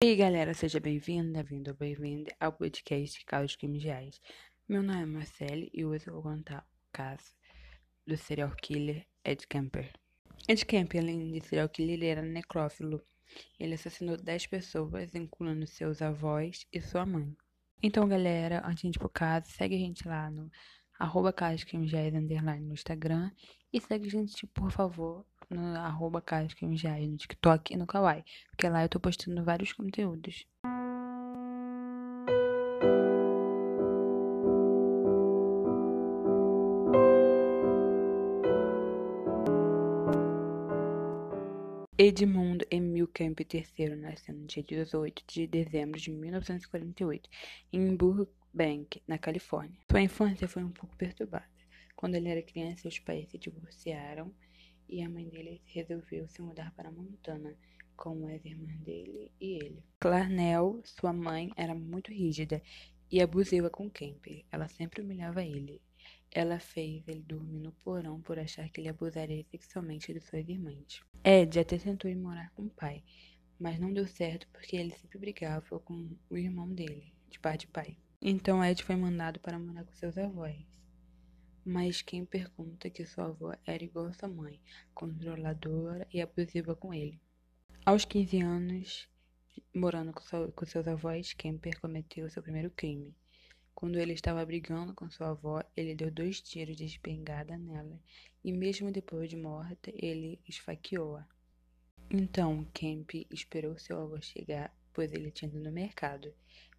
E aí, galera, seja bem-vinda, vindo ou bem-vinda ao podcast Caos Criminais. Meu nome é Marcele e hoje eu vou contar o caso do serial killer Ed Kemper. Ed Kemper, além de serial killer, ele era necrófilo. Ele assassinou 10 pessoas, incluindo seus avós e sua mãe. Então, galera, antes de ir pro caso, segue a gente lá no arroba underline no Instagram e segue a gente, por favor, no arroba no TikTok e no Kawaii, porque lá eu tô postando vários conteúdos. Edmundo Emil Kemp III nasceu no dia 18 de dezembro de 1948, em Burbank, na Califórnia. Sua infância foi um pouco perturbada. Quando ele era criança, seus pais se divorciaram e a mãe dele resolveu se mudar para Montana com as irmãs dele e ele. Clarnell, sua mãe, era muito rígida e abusiva com Kemp. Ela sempre humilhava ele. Ela fez ele dormir no porão por achar que ele abusaria sexualmente de suas irmãs. Ed até tentou ir morar com o pai, mas não deu certo porque ele sempre brigava com o irmão dele, de pai de pai. Então Ed foi mandado para morar com seus avós. Mas quem pergunta que sua avó era igual sua mãe, controladora e abusiva com ele. Aos 15 anos, morando com, sua, com seus avós, Kemper cometeu seu primeiro crime. Quando ele estava brigando com sua avó, ele deu dois tiros de espingarda nela e, mesmo depois de morta, ele esfaqueou-a. Então, Kemp esperou seu avô chegar, pois ele tinha ido no mercado.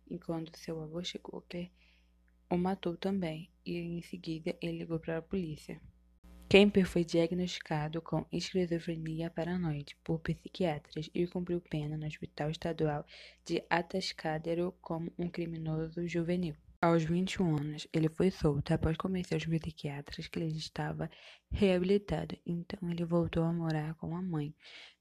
E quando seu avô chegou, o matou também, e em seguida ele ligou para a polícia. Kemper foi diagnosticado com esquizofrenia paranoide por psiquiatras e cumpriu pena no Hospital Estadual de Atascadero como um criminoso juvenil. Aos 21 anos, ele foi solto após convencer os psiquiatras que ele estava reabilitado, então ele voltou a morar com a mãe,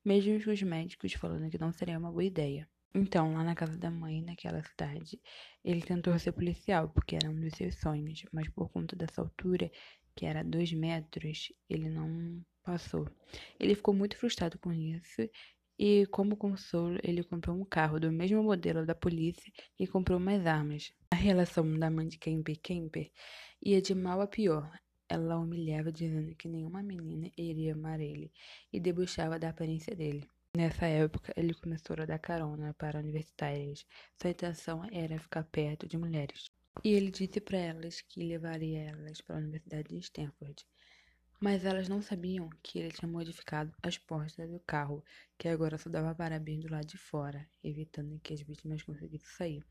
mesmo com os médicos falando que não seria uma boa ideia. Então, lá na casa da mãe, naquela cidade, ele tentou ser policial, porque era um dos seus sonhos, mas por conta dessa altura, que era dois metros, ele não passou. Ele ficou muito frustrado com isso e, como consolo, ele comprou um carro do mesmo modelo da polícia e comprou mais armas. A relação da mãe de Kemper Kemper ia de mal a pior. Ela humilhava dizendo que nenhuma menina iria amar ele e debochava da aparência dele. Nessa época, ele começou a dar carona para universitárias. Sua intenção era ficar perto de mulheres. E ele disse para elas que levaria elas para a Universidade de Stanford. Mas elas não sabiam que ele tinha modificado as portas do carro, que agora só dava para abrir do lado de fora, evitando que as vítimas conseguissem sair.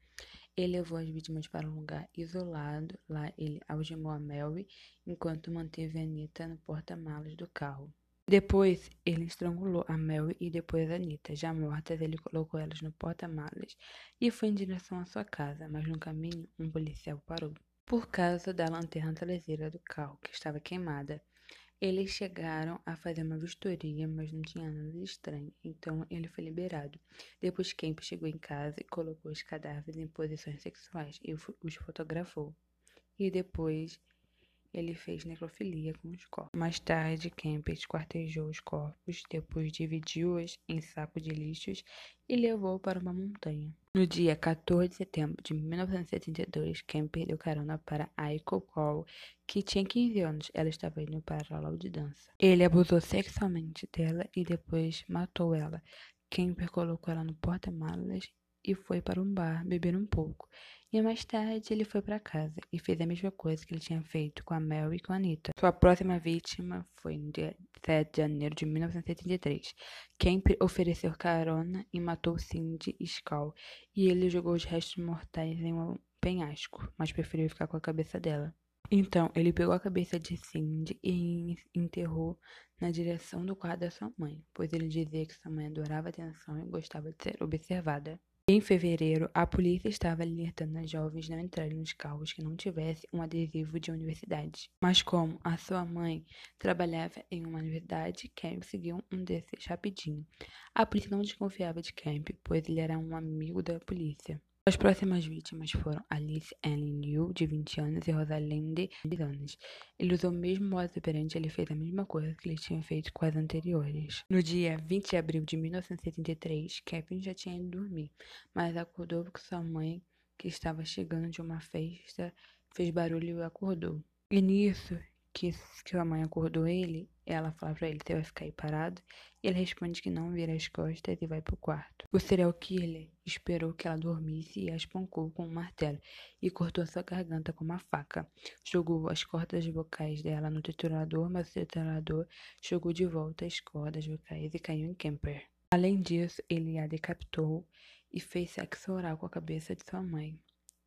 Ele levou as vítimas para um lugar isolado. Lá ele algemou a Melvin, enquanto manteve a Anita no porta-malas do carro. Depois, ele estrangulou a Mel e depois a Anita. Já mortas, ele colocou elas no porta-malas e foi em direção à sua casa, mas no caminho, um policial parou. Por causa da lanterna traseira do carro, que estava queimada, eles chegaram a fazer uma vistoria, mas não tinha nada de estranho, então ele foi liberado. Depois, Kemp chegou em casa e colocou os cadáveres em posições sexuais e os fotografou. E depois ele fez necrofilia com os corpos. Mais tarde, Kemp esquartejou os corpos, depois dividiu-os em saco de lixos e levou para uma montanha. No dia 14 de setembro de 1972, Kemp deu carona para Aiko Cole, que tinha 15 anos. Ela estava indo para a aula de dança. Ele abusou sexualmente dela e depois matou ela. Kemper colocou ela no porta-malas e foi para um bar beber um pouco. E mais tarde ele foi para casa e fez a mesma coisa que ele tinha feito com a Mel e com a Anita. Sua próxima vítima foi no dia 7 de janeiro de 1973. Kemp ofereceu carona e matou Cindy Skull e ele jogou os restos mortais em um penhasco, mas preferiu ficar com a cabeça dela. Então, ele pegou a cabeça de Cindy e enterrou na direção do quarto da sua mãe, pois ele dizia que sua mãe adorava atenção e gostava de ser observada. Em fevereiro, a polícia estava alertando as jovens não entrarem nos carros que não tivessem um adesivo de universidade. Mas como a sua mãe trabalhava em uma universidade, Camp seguiu um desses rapidinho. A polícia não desconfiava de Camp, pois ele era um amigo da polícia. As próximas vítimas foram Alice Ellen Liu, de 20 anos, e Rosalind, de 10 anos. Ele usou o mesmo modo operante, ele fez a mesma coisa que ele tinha feito com as anteriores. No dia 20 de abril de 1973, Kevin já tinha ido dormir, mas acordou porque sua mãe, que estava chegando de uma festa, fez barulho e acordou. E nisso, que, que a mãe acordou ele, ela fala pra ele, você vai ficar aí parado? E ele responde que não, vira as costas e vai pro quarto. O serial killer esperou que ela dormisse e a espancou com um martelo e cortou sua garganta com uma faca. Jogou as cordas vocais dela no triturador, mas o triturador jogou de volta as cordas vocais e caiu em Kemper. Além disso, ele a decapitou e fez sexo oral com a cabeça de sua mãe.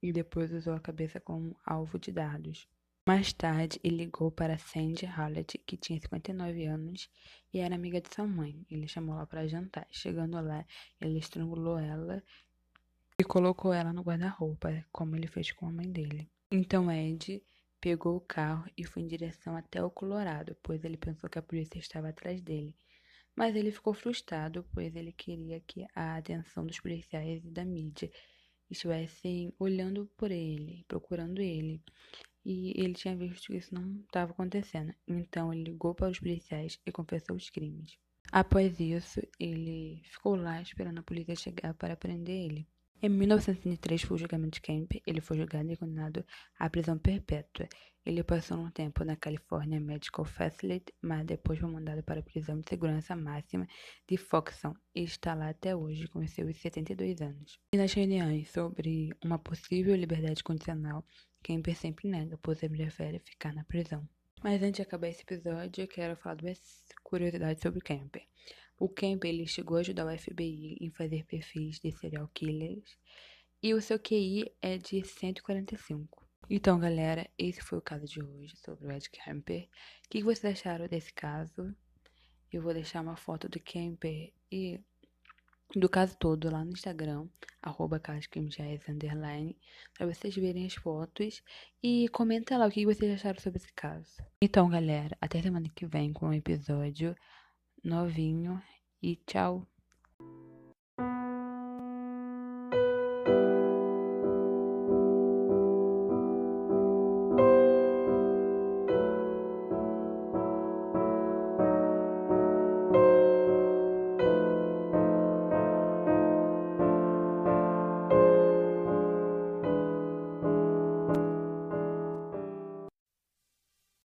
E depois usou a cabeça como alvo de dardos. Mais tarde, ele ligou para Sandy Hallett, que tinha 59 anos e era amiga de sua mãe. Ele chamou ela para jantar. Chegando lá, ele estrangulou ela e colocou ela no guarda-roupa, como ele fez com a mãe dele. Então Ed pegou o carro e foi em direção até o Colorado, pois ele pensou que a polícia estava atrás dele. Mas ele ficou frustrado, pois ele queria que a atenção dos policiais e da mídia estivessem olhando por ele, procurando ele e ele tinha visto que isso não estava acontecendo. Então ele ligou para os policiais e confessou os crimes. Após isso, ele ficou lá esperando a polícia chegar para prender ele. Em 1903 foi o julgamento de Kemp. Ele foi julgado e condenado à prisão perpétua. Ele passou um tempo na California Medical Facility, mas depois foi mandado para a prisão de segurança máxima de Foxton e está lá até hoje com seus 72 anos. E nas reuniões sobre uma possível liberdade condicional, Kemper sempre nega, pois ele prefere ficar na prisão. Mas antes de acabar esse episódio, eu quero falar duas curiosidades sobre o Kemper. O Kemper ele chegou a ajudar o FBI em fazer perfis de serial killers e o seu QI é de 145. Então, galera, esse foi o caso de hoje sobre o Ed Kemper. O que vocês acharam desse caso? Eu vou deixar uma foto do Kemper e do caso todo lá no Instagram, arroba underline, pra vocês verem as fotos e comenta lá o que vocês acharam sobre esse caso. Então, galera, até semana que vem com um episódio novinho e tchau!